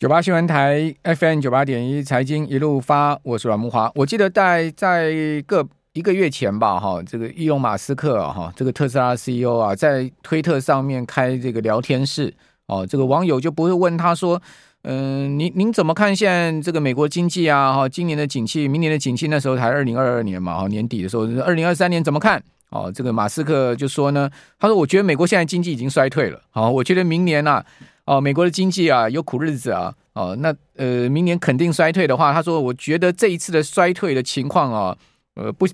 九八新闻台 FM 九八点一财经一路发，我是阮慕华。我记得在在个一个月前吧，哈，这个伊隆马斯克哈，这个特斯拉 CEO 啊，在推特上面开这个聊天室哦，这个网友就不会问他说，嗯、您您怎么看现在这个美国经济啊？哈，今年的景气，明年的景气，那时候才二零二二年嘛，哈，年底的时候，二零二三年怎么看？哦，这个马斯克就说呢，他说，我觉得美国现在经济已经衰退了，好，我觉得明年啊。哦，美国的经济啊有苦日子啊，哦，那呃，明年肯定衰退的话，他说，我觉得这一次的衰退的情况啊，呃，不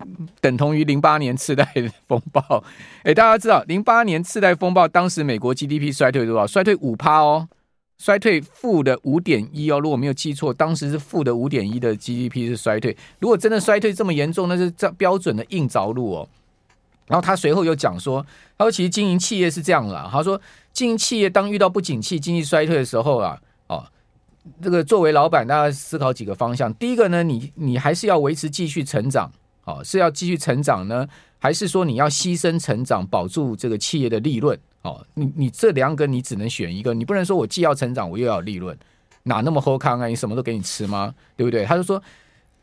等同于零八年次贷风暴。哎，大家知道零八年次贷风暴当时美国 GDP 衰退多少？衰退五趴哦，衰退负的五点一哦，如果没有记错，当时是负的五点一的 GDP 是衰退。如果真的衰退这么严重，那是这标准的硬着陆哦。然后他随后又讲说，他说其实经营企业是这样啦，他说。经营企业当遇到不景气、经济衰退的时候啊，哦，这个作为老板，大家思考几个方向。第一个呢，你你还是要维持继续成长，哦，是要继续成长呢，还是说你要牺牲成长，保住这个企业的利润？哦，你你这两个你只能选一个，你不能说我既要成长，我又要利润，哪那么好康啊？你什么都给你吃吗？对不对？他就说，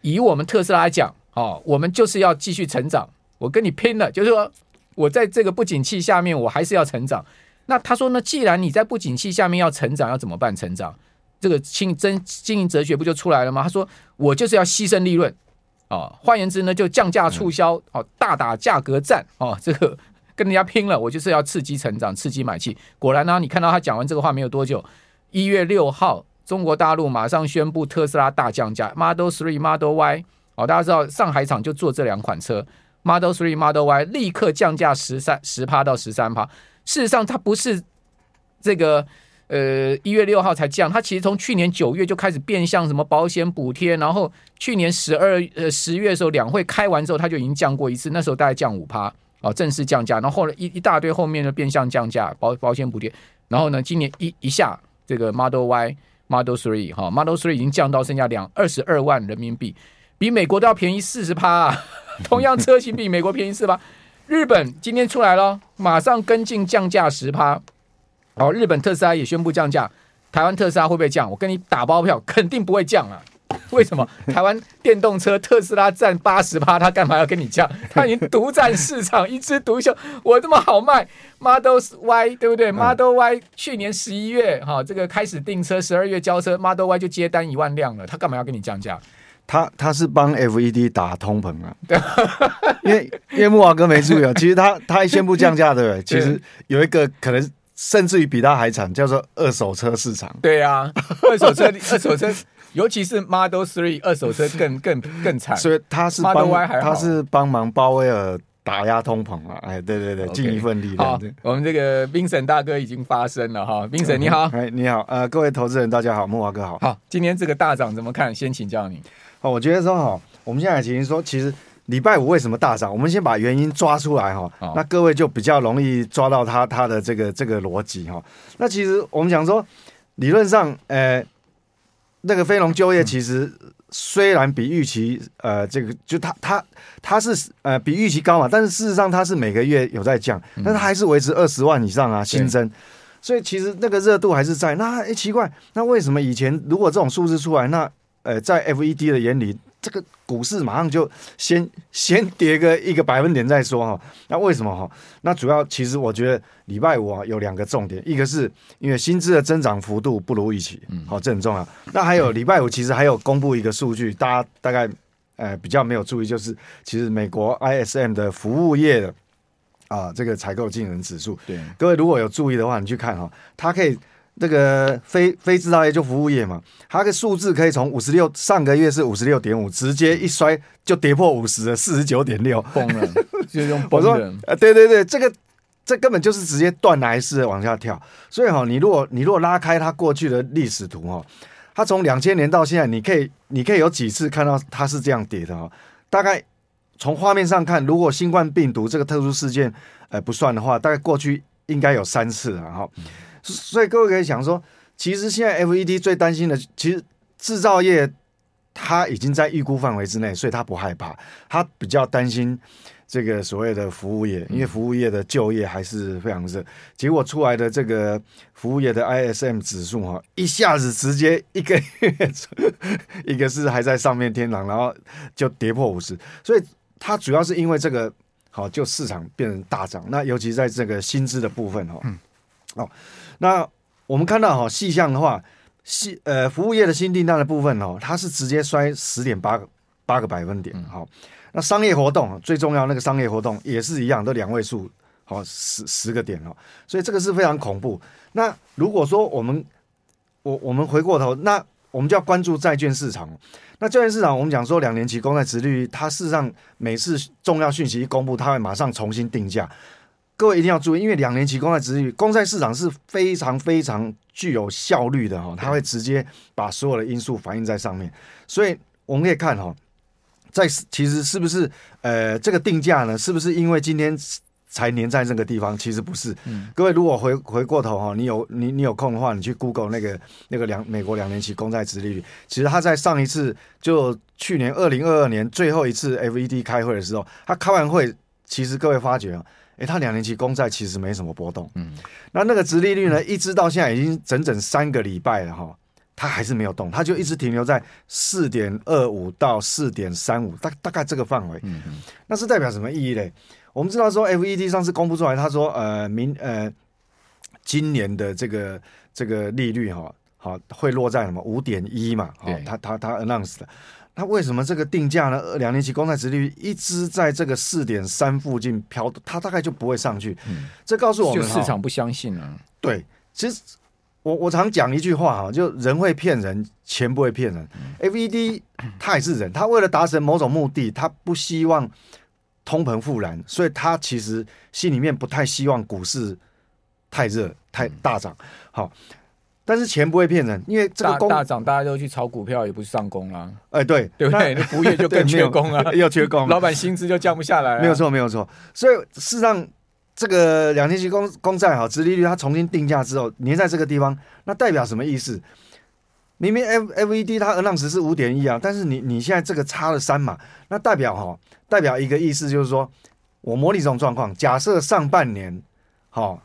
以我们特斯拉来讲，哦，我们就是要继续成长，我跟你拼了，就是说我在这个不景气下面，我还是要成长。那他说呢？既然你在不景气下面要成长，要怎么办？成长这个经真经营哲学不就出来了吗？他说我就是要牺牲利润哦，换言之呢，就降价促销哦，大打价格战哦，这个跟人家拼了，我就是要刺激成长，刺激买气。果然呢，你看到他讲完这个话没有多久，一月六号，中国大陆马上宣布特斯拉大降价，Model Three、Model Y 哦，大家知道上海厂就做这两款车，Model Three、Model Y 立刻降价十三十趴到十三趴。事实上，它不是这个呃一月六号才降，它其实从去年九月就开始变相什么保险补贴，然后去年十二呃十月的时候两会开完之后，它就已经降过一次，那时候大概降五趴哦，正式降价，然后后来一一大堆后面的变相降价保保险补贴，然后呢，今年一一下这个 Model Y Model Three 哈 Model Three 已经降到剩下两二十二万人民币，比美国都要便宜四十趴啊，同样车型比美国便宜四十趴。日本今天出来了，马上跟进降价十趴。好，日本特斯拉也宣布降价，台湾特斯拉会不会降？我跟你打包票，肯定不会降啊！为什么？台湾电动车特斯拉占八十趴，他干嘛要跟你降？他已经独占市场，一枝独秀。我这么好卖，Model Y 对不对？Model Y 去年十一月哈，这个开始订车，十二月交车，Model Y 就接单一万辆了，他干嘛要跟你降价？他他是帮 FED 打通膨啊，因为因为慕驊哥没注意啊，其实他他一宣布降价，对不对？其实有一个可能甚至于比他还惨，叫做二手车市场。对啊，二手车二手车，尤其是 Model Three 二手车更 更更惨。所以他是帮他是帮忙鲍威尔打压通膨啊，哎，对对对，尽一份力量。我们这个 Vincent 大哥已经发声了哈，Vincent 你好，哎你好，呃各位投资人大家好，木华哥好。好，今天这个大涨怎么看？先请教你。哦，我觉得说哈，我们现在已经说，其实礼拜五为什么大涨？我们先把原因抓出来哈，那各位就比较容易抓到他他的这个这个逻辑哈。那其实我们讲说，理论上，呃，那个非农就业其实虽然比预期呃这个就它它它是呃比预期高嘛，但是事实上它是每个月有在降，但是它还是维持二十万以上啊新增，所以其实那个热度还是在。那哎奇怪，那为什么以前如果这种数字出来那？呃，在 FED 的眼里，这个股市马上就先先跌个一个百分点再说哈。那为什么哈？那主要其实我觉得礼拜五啊有两个重点，一个是因为薪资的增长幅度不如预期，好，这很重要。那还有礼拜五其实还有公布一个数据，大家大概呃比较没有注意，就是其实美国 ISM 的服务业的啊这个采购经理人指数，对，各位如果有注意的话，你去看哈，它可以。这个非非制造业就服务业嘛，它的数字可以从五十六，上个月是五十六点五，直接一摔就跌破五十了，四十九点六，崩了，就用崩的。我说，呃，对对对，这个这根本就是直接断崖式的往下跳。所以哈，你如果你如果拉开它过去的历史图哈，它从两千年到现在，你可以你可以有几次看到它是这样跌的哈。大概从画面上看，如果新冠病毒这个特殊事件呃不算的话，大概过去应该有三次了哈。所以各位可以想说，其实现在 FED 最担心的，其实制造业它已经在预估范围之内，所以它不害怕，它比较担心这个所谓的服务业，因为服务业的就业还是非常热，结果出来的这个服务业的 ISM 指数哈，一下子直接一个月，一个是还在上面天堂，然后就跌破五十，所以它主要是因为这个好，就市场变成大涨，那尤其在这个薪资的部分哈，哦，那我们看到哈细项的话，细呃服务业的新订单的部分哦，它是直接衰十点八个八个百分点，好。那商业活动最重要，那个商业活动也是一样，都两位数，好十十个点哦，所以这个是非常恐怖。那如果说我们我我们回过头，那我们就要关注债券市场。那债券市场，我们讲说两年期公债殖利率，它事实上每次重要讯息一公布，它会马上重新定价。各位一定要注意，因为两年期公债殖利率，公债市场是非常非常具有效率的哈，它会直接把所有的因素反映在上面，所以我们可以看哈。在其实是不是呃这个定价呢？是不是因为今天才粘在这个地方？其实不是。嗯、各位如果回回过头哈，你有你你有空的话，你去 Google 那个那个两美国两年期公债殖利率，其实他在上一次就去年二零二二年最后一次 FED 开会的时候，他开完会，其实各位发觉啊，诶，他两年期公债其实没什么波动。嗯，那那个殖利率呢，一直到现在已经整整三个礼拜了哈。它还是没有动，它就一直停留在四点二五到四点三五，大大概这个范围。嗯嗯，那是代表什么意义嘞？我们知道说，FED 上次公布出来，他说，呃，明呃，今年的这个这个利率哈，好会落在什么五点一嘛？哦，他他他 announce 的。那为什么这个定价呢？两年期公债殖利率一直在这个四点三附近飘，它大概就不会上去。嗯，这告诉我们，就市场不相信了。对，其实。我我常讲一句话哈，就人会骗人，钱不会骗人。FED 他也是人，他为了达成某种目的，他不希望通膨复燃，所以他其实心里面不太希望股市太热、太大涨。好，但是钱不会骗人，因为这个工大涨大家都去炒股票，也不是上工啊。哎，对 对不对？那服务业就更缺工啊，又缺工，老板薪资就降不下来。没有错，没有错。所以事实上。这个两年期公公债好，殖利率它重新定价之后，粘在这个地方，那代表什么意思？明明 F F E D 它 announce 是五点一啊，但是你你现在这个差了三嘛，那代表哈，代表一个意思就是说，我模拟这种状况，假设上半年哈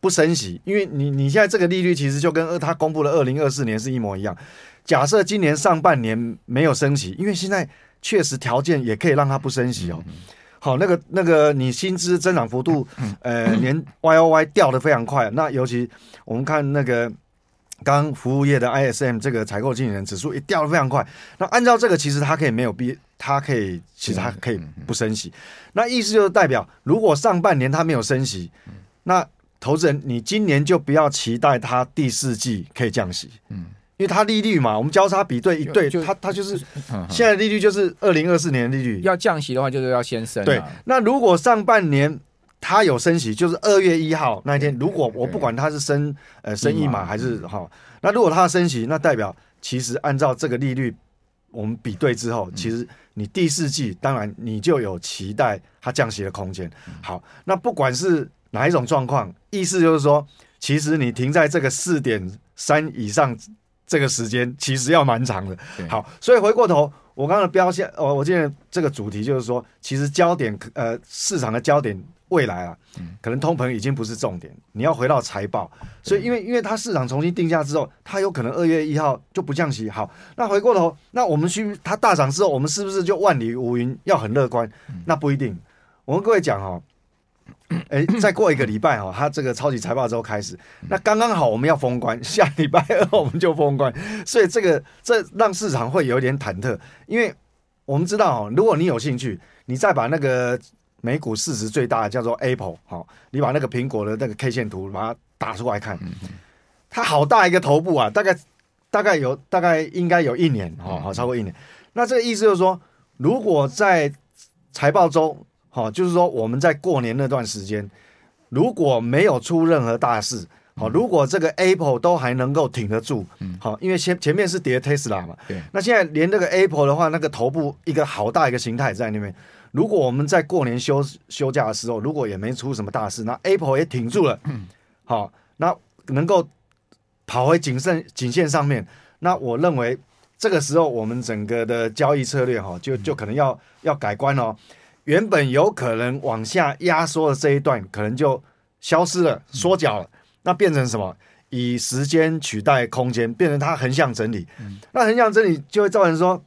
不升息，因为你你现在这个利率其实就跟他公布的二零二四年是一模一样。假设今年上半年没有升息，因为现在确实条件也可以让它不升息哦。嗯好，那个那个，你薪资增长幅度，呃，年 Y O Y 掉的非常快。那尤其我们看那个刚服务业的 I S M 这个采购经理人指数也掉的非常快。那按照这个，其实它可以没有必，它可以其实它可以不升息。那意思就是代表，如果上半年它没有升息，那投资人你今年就不要期待它第四季可以降息。嗯。因为它利率嘛，我们交叉比对一对，它它就是现在利率就是二零二四年的利率。要降息的话，就是要先升。对，那如果上半年它有升息，就是二月一号那一天，如果我不管它是升呃升一码还是哈，那如果它升息，那代表其实按照这个利率，我们比对之后，其实你第四季当然你就有期待它降息的空间。好，那不管是哪一种状况，意思就是说，其实你停在这个四点三以上。这个时间其实要蛮长的，好，所以回过头，我刚刚的标线，哦，我今天这个主题就是说，其实焦点，呃，市场的焦点，未来啊，可能通膨已经不是重点，你要回到财报，所以因为因为它市场重新定价之后，它有可能二月一号就不降息，好，那回过头，那我们去它大涨之后，我们是不是就万里无云，要很乐观？那不一定，我跟各位讲哈。哎，再过一个礼拜哦，他这个超级财报周开始，那刚刚好我们要封关，下礼拜二我们就封关，所以这个这让市场会有点忐忑，因为我们知道哦，如果你有兴趣，你再把那个美股市值最大的叫做 Apple 哈，你把那个苹果的那个 K 线图把它打出来看，它好大一个头部啊，大概大概有大概应该有一年哦，好超过一年，那这个意思就是说，如果在财报周。好，就是说我们在过年那段时间，如果没有出任何大事，好，如果这个 Apple 都还能够挺得住，嗯。好，因为前前面是跌 Tesla 嘛，对，那现在连那个 Apple 的话，那个头部一个好大一个形态在那边，如果我们在过年休休假的时候，如果也没出什么大事，那 Apple 也挺住了，好，那能够跑回颈线颈线上面，那我认为这个时候我们整个的交易策略哈，就就可能要要改观哦。原本有可能往下压缩的这一段，可能就消失了，缩脚了。那变成什么？以时间取代空间，变成它横向整理。那横向整理就会造成说，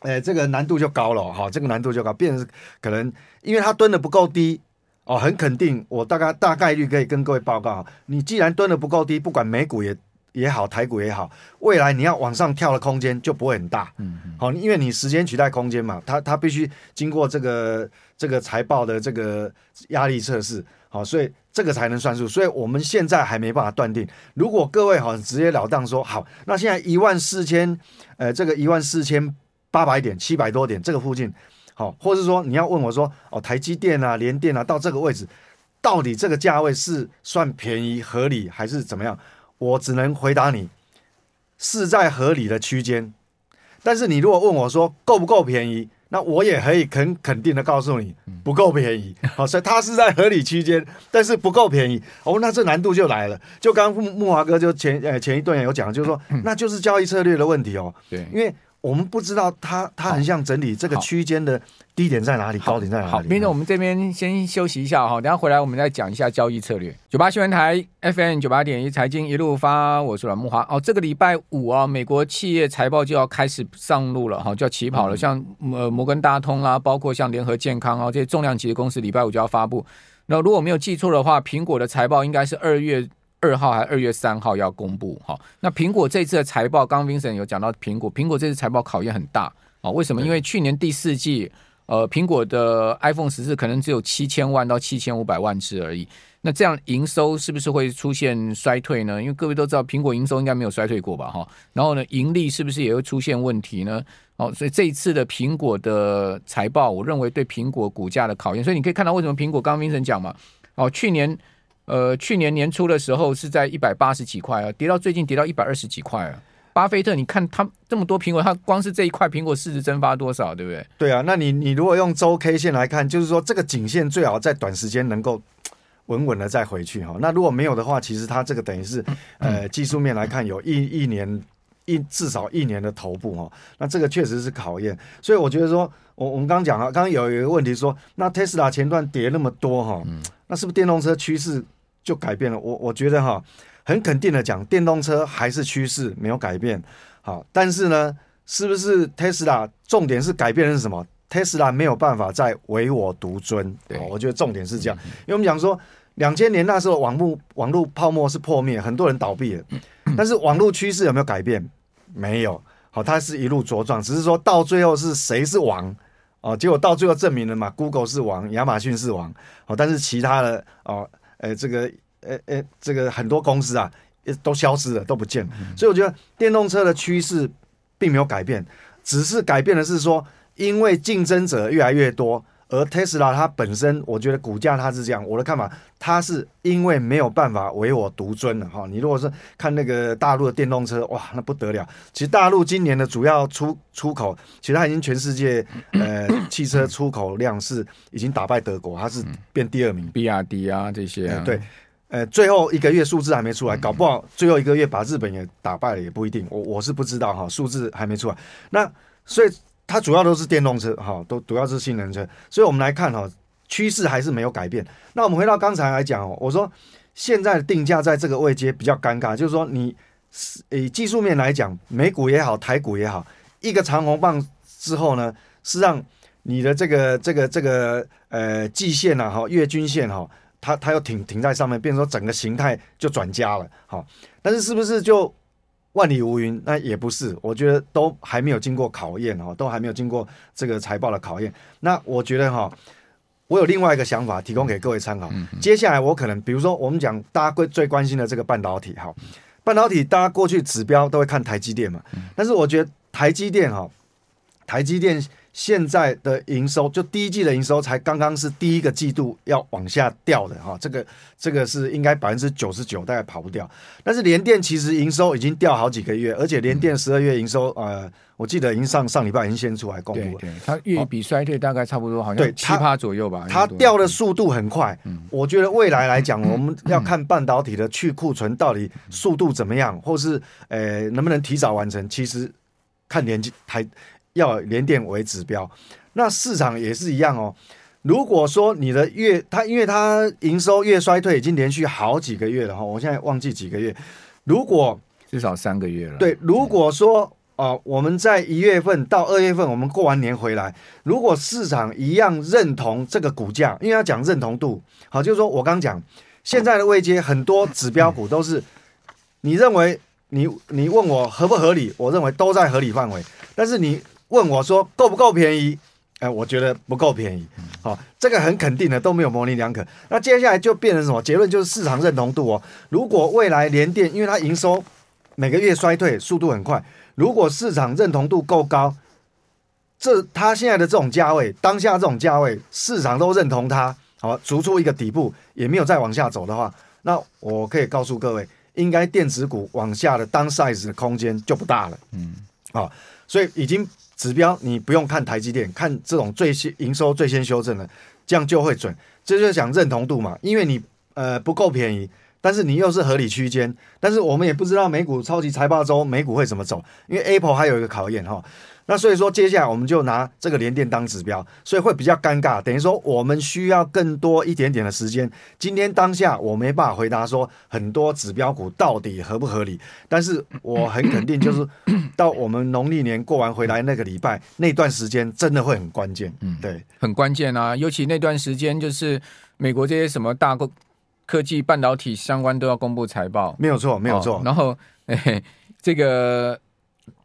哎，这个难度就高了哈，这个难度就高，变成可能因为它蹲的不够低哦，很肯定，我大概大概率可以跟各位报告，你既然蹲的不够低，不管美股也。也好，台股也好，未来你要往上跳的空间就不会很大。嗯，好，因为你时间取代空间嘛，它它必须经过这个这个财报的这个压力测试，好，所以这个才能算数。所以我们现在还没办法断定。如果各位好直截了当说好，那现在一万四千，呃，这个一万四千八百点，七百多点这个附近，好，或者说你要问我说，哦，台积电啊，联电啊，到这个位置，到底这个价位是算便宜合理还是怎么样？我只能回答你，是在合理的区间。但是你如果问我说够不够便宜，那我也可以肯肯定的告诉你不够便宜。好，所以它是在合理区间，但是不够便宜。哦，那这难度就来了。就刚木木华哥就前呃前一段有讲，就是说 那就是交易策略的问题哦。对，因为。我们不知道它它很像整理这个区间的低点在哪里，高点在哪里。好，明天我们这边先休息一下哈，等下回来我们再讲一下交易策略。九八新闻台 FM 九八点一财经一路发，我是阮木华。哦，这个礼拜五啊，美国企业财报就要开始上路了哈，就要起跑了。像呃摩根大通啊，包括像联合健康啊这些重量级的公司，礼拜五就要发布。那如果没有记错的话，苹果的财报应该是二月。二号还二月三号要公布，哈，那苹果这次的财报，刚刚 Vincent 有讲到苹果，苹果这次财报考验很大啊，为什么？因为去年第四季，呃，苹果的 iPhone 十四可能只有七千万到七千五百万只而已，那这样营收是不是会出现衰退呢？因为各位都知道，苹果营收应该没有衰退过吧，哈，然后呢，盈利是不是也会出现问题呢？哦，所以这一次的苹果的财报，我认为对苹果股价的考验，所以你可以看到为什么苹果刚刚 Vincent 讲嘛，哦，去年。呃，去年年初的时候是在一百八十几块啊，跌到最近跌到一百二十几块啊。巴菲特，你看他这么多苹果，他光是这一块苹果市值蒸发多少，对不对？对啊，那你你如果用周 K 线来看，就是说这个颈线最好在短时间能够稳稳的再回去哈。那如果没有的话，其实它这个等于是呃技术面来看有一一年一至少一年的头部哈。那这个确实是考验，所以我觉得说，我我们刚刚讲了，刚刚有一个问题说，那 Tesla 前段跌那么多哈，那是不是电动车趋势？就改变了，我我觉得哈，很肯定的讲，电动车还是趋势没有改变，好，但是呢，是不是特斯拉？重点是改变的是什么？特斯拉没有办法再唯我独尊，对，我觉得重点是这样，因为我们讲说，两千年那时候网络网络泡沫是破灭，很多人倒闭了，但是网络趋势有没有改变？没有，好，它是一路茁壮，只是说到最后是谁是王哦？结果到最后证明了嘛，Google 是王，亚马逊是王，哦，但是其他的哦。呃，这个，呃，呃，这个很多公司啊，都消失了，都不见了。所以我觉得电动车的趋势并没有改变，只是改变的是说，因为竞争者越来越多。而特斯拉它本身，我觉得股价它是这样，我的看法，它是因为没有办法唯我独尊了哈。你如果是看那个大陆的电动车，哇，那不得了。其实大陆今年的主要出出口，其实它已经全世界呃汽车出口量是已经打败德国，它是变第二名。比亚迪啊这些啊、呃，对，呃，最后一个月数字还没出来，搞不好最后一个月把日本也打败了也不一定。我我是不知道哈，数字还没出来。那所以。它主要都是电动车，哈，都主要是新能源车，所以我们来看哈，趋势还是没有改变。那我们回到刚才来讲哦，我说现在的定价在这个位阶比较尴尬，就是说你以技术面来讲，美股也好，台股也好，一个长红棒之后呢，是让你的这个这个这个呃季线啊，哈，月均线哈，它它又停停在上面，变成说整个形态就转佳了，好，但是是不是就？万里无云，那也不是，我觉得都还没有经过考验哦，都还没有经过这个财报的考验。那我觉得哈，我有另外一个想法，提供给各位参考。接下来我可能，比如说我们讲大家最关心的这个半导体哈，半导体大家过去指标都会看台积电嘛，但是我觉得台积电哈，台积电。现在的营收就第一季的营收才刚刚是第一个季度要往下掉的哈，这个这个是应该百分之九十九大概跑不掉。但是联电其实营收已经掉好几个月，而且联电十二月营收呃，我记得已经上上礼拜已经先出来公布了，对，对，它月比衰退大概差不多，好像七趴左右吧。它掉的速度很快，嗯，我觉得未来来讲，我们要看半导体的去库存到底速度怎么样，或是呃能不能提早完成，其实看联台。要联电为指标，那市场也是一样哦。如果说你的月，它因为它营收月衰退已经连续好几个月了哈，我现在忘记几个月，如果至少三个月了。对，如果说啊、呃，我们在一月份到二月份，我们过完年回来，如果市场一样认同这个股价，因为要讲认同度，好，就是说我刚讲现在的位阶很多指标股都是，你认为你你问我合不合理，我认为都在合理范围，但是你问我说够不够便宜？哎，我觉得不够便宜，好、哦，这个很肯定的都没有模棱两可。那接下来就变成什么结论？就是市场认同度哦。如果未来联电，因为它营收每个月衰退速度很快，如果市场认同度够高，这它现在的这种价位，当下这种价位，市场都认同它，好、哦，逐出一个底部，也没有再往下走的话，那我可以告诉各位，应该电子股往下的 downside 的空间就不大了。嗯，好、哦，所以已经。指标你不用看台积电，看这种最先营收最先修正的，这样就会准。这就是讲认同度嘛，因为你呃不够便宜，但是你又是合理区间，但是我们也不知道美股超级财报周美股会怎么走，因为 Apple 还有一个考验哈。那所以说，接下来我们就拿这个连电当指标，所以会比较尴尬。等于说，我们需要更多一点点的时间。今天当下我没办法回答说很多指标股到底合不合理，但是我很肯定，就是 到我们农历年过完回来那个礼拜那段时间，真的会很关键。嗯，对，很关键啊！尤其那段时间，就是美国这些什么大科科技半导体相关都要公布财报，没有错，没有错。哦、然后，哎，这个。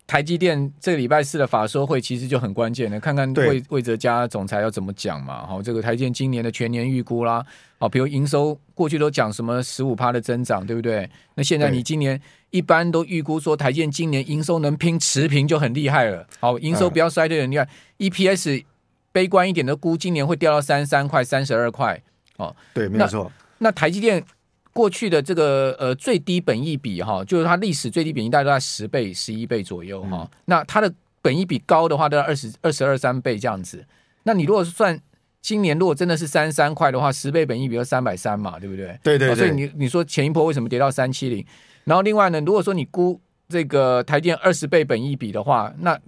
台积电这个礼拜四的法说会其实就很关键的，看看魏魏哲家总裁要怎么讲嘛。好，这个台积电今年的全年预估啦，好，比如营收过去都讲什么十五趴的增长，对不对？那现在你今年一般都预估说台积电今年营收能拼持平就很厉害了。好，营收不要衰退很厉害。EPS 悲观一点的估今年会掉到三十三块、三十二块。哦，对，没有错。那台积电。过去的这个呃最低本益比哈，就是它历史最低本益大概都在十倍、十一倍左右哈。嗯、那它的本益比高的话，都要二十二十二三倍这样子。那你如果是算今年如果真的是三十三块的话，十倍本益比要三百三嘛，对不对？对对对。所以你你说前一波为什么跌到三七零？然后另外呢，如果说你估这个台电二十倍本益比的话，那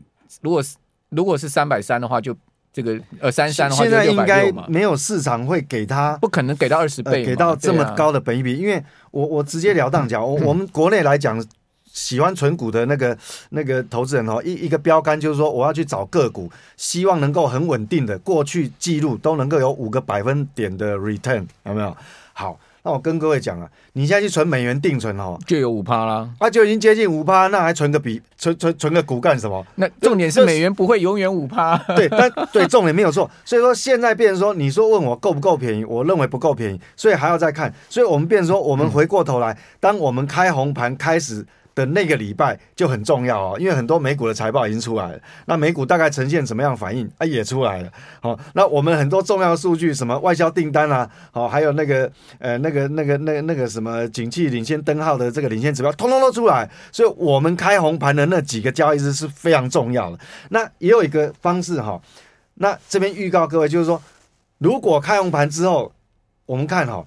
如果是如果是三百三的话就。这个呃三三的话，现在应该没有市场会给他，不可能给到二十倍，给到这么高的本益比。因为我我直接了当讲，我我们国内来讲，喜欢存股的那个那个投资人哦，一一个标杆就是说，我要去找个股，希望能够很稳定的，过去记录都能够有五个百分点的 return，有没有？好。那我跟各位讲啊，你现在去存美元定存哦，就有五趴啦，那、啊、就已经接近五趴，那还存个比存存存个股干什么？那重点是美元不会永远五趴，对，但 对重点没有错。所以说现在变成说，你说问我够不够便宜，我认为不够便宜，所以还要再看。所以我们变成说，我们回过头来，当我们开红盘开始。的那个礼拜就很重要哦，因为很多美股的财报已经出来了，那美股大概呈现什么样反应啊？也出来了。好，那我们很多重要的数据，什么外销订单啊，好，还有那个呃那个那个那那个什么景气领先灯号的这个领先指标，通通都出来。所以，我们开红盘的那几个交易日是非常重要的。那也有一个方式哈，那这边预告各位，就是说，如果开红盘之后，我们看哈。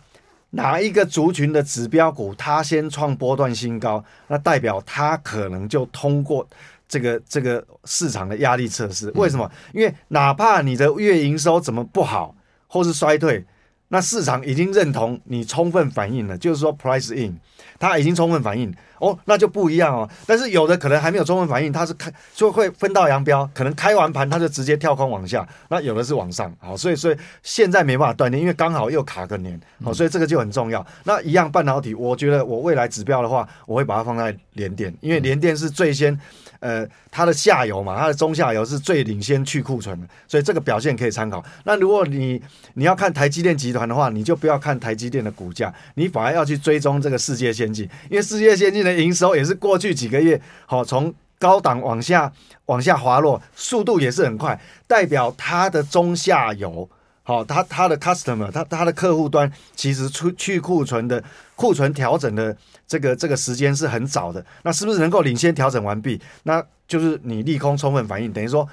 哪一个族群的指标股，它先创波段新高，那代表它可能就通过这个这个市场的压力测试。为什么？因为哪怕你的月营收怎么不好，或是衰退。那市场已经认同你充分反应了，就是说 price in，它已经充分反应哦，那就不一样哦。但是有的可能还没有充分反应，它是开就会分道扬镳，可能开完盘它就直接跳空往下，那有的是往上，好，所以所以现在没办法断定，因为刚好又卡个年，好，所以这个就很重要。那一样半导体，我觉得我未来指标的话，我会把它放在联电，因为联电是最先。呃，它的下游嘛，它的中下游是最领先去库存的，所以这个表现可以参考。那如果你你要看台积电集团的话，你就不要看台积电的股价，你反而要去追踪这个世界先进，因为世界先进的营收也是过去几个月好从高档往下往下滑落，速度也是很快，代表它的中下游。好，他他的 customer，他他的客户端其实出去库存的库存调整的这个这个时间是很早的，那是不是能够领先调整完毕？那就是你利空充分反应，等于说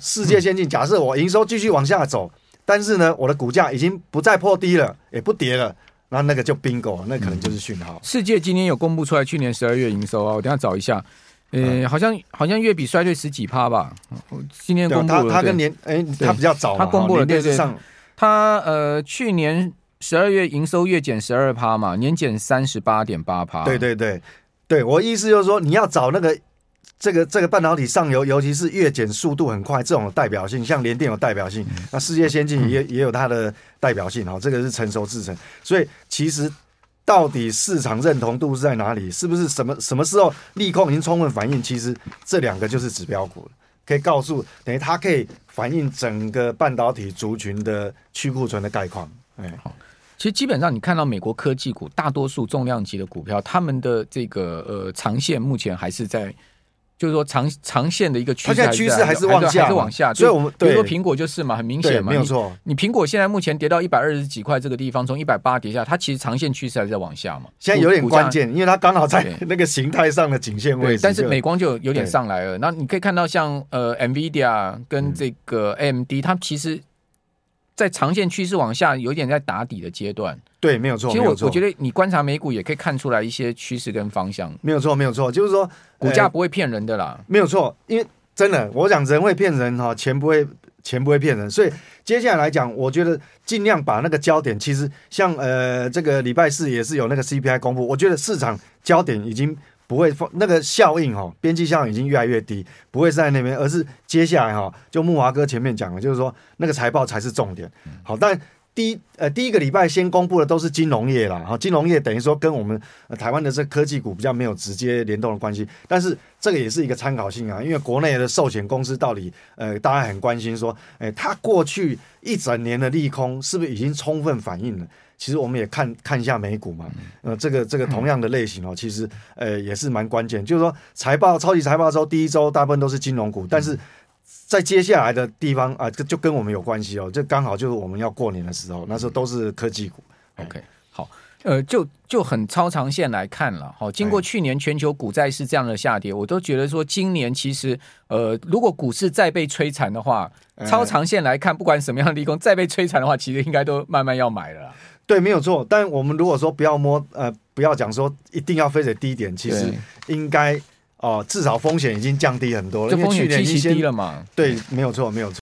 世界先进。假设我营收继续往下走，但是呢，我的股价已经不再破低了，也不跌了，那那个叫 bingo，那可能就是讯号。世界今天有公布出来去年十二月营收啊，我等下找一下。呃，好像好像月比衰退十几趴吧。今天公布了，他跟年哎，他比较早，他公布了，对对，他呃去年十二月营收月减十二趴嘛，年减三十八点八趴。对对对，对我意思就是说，你要找那个这个这个半导体上游，尤其是月减速度很快这种代表性，像联电有代表性，那世界先进也也有它的代表性哈，这个是成熟制程，所以其实。到底市场认同度是在哪里？是不是什么什么时候利空已经充分反映？其实这两个就是指标股，可以告诉等于它可以反映整个半导体族群的去库存的概况。哎，好，其实基本上你看到美国科技股大多数重量级的股票，他们的这个呃长线目前还是在。就是说长长线的一个趋势，它现在趋势还是往下，还是往下。所以我们比如说苹果就是嘛，很明显嘛，没有错。你苹果现在目前跌到一百二十几块这个地方，从一百八跌下，它其实长线趋势还是在往下嘛。现在有点关键，因为它刚好在那个形态上的颈线位置。但是美光就有点上来了。那你可以看到，像呃，NVIDIA 跟这个 AMD，它其实。在长线趋势往下，有点在打底的阶段。对，没有错。其实我我觉得你观察美股也可以看出来一些趋势跟方向。没有错，没有错，就是说股价不会骗人的啦。没有错，因为真的，我讲人会骗人哈，钱不会，钱不会骗人。所以接下来来讲，我觉得尽量把那个焦点，其实像呃这个礼拜四也是有那个 CPI 公布，我觉得市场焦点已经。不会放那个效应哈，边际效应已经越来越低，不会在那边，而是接下来哈，就木华哥前面讲的，就是说那个财报才是重点。好，但第一呃第一个礼拜先公布的都是金融业啦，哈，金融业等于说跟我们台湾的这科技股比较没有直接联动的关系，但是这个也是一个参考性啊，因为国内的寿险公司到底呃大家很关心说，哎，它过去一整年的利空是不是已经充分反映了？其实我们也看看一下美股嘛，呃，这个这个同样的类型哦，其实呃也是蛮关键。就是说财报超级财报周第一周大部分都是金融股，但是在接下来的地方啊，就就跟我们有关系哦，这刚好就是我们要过年的时候，那时候都是科技股。OK，好，呃，就就很超长线来看了，好，经过去年全球股债市这样的下跌，我都觉得说今年其实呃，如果股市再被摧残的话，超长线来看，不管什么样的利空再被摧残的话，其实应该都慢慢要买了。对，没有错。但我们如果说不要摸，呃，不要讲说一定要非得低点，其实应该哦、呃，至少风险已经降低很多了。因为去年已经低了嘛。对，没有错，没有错。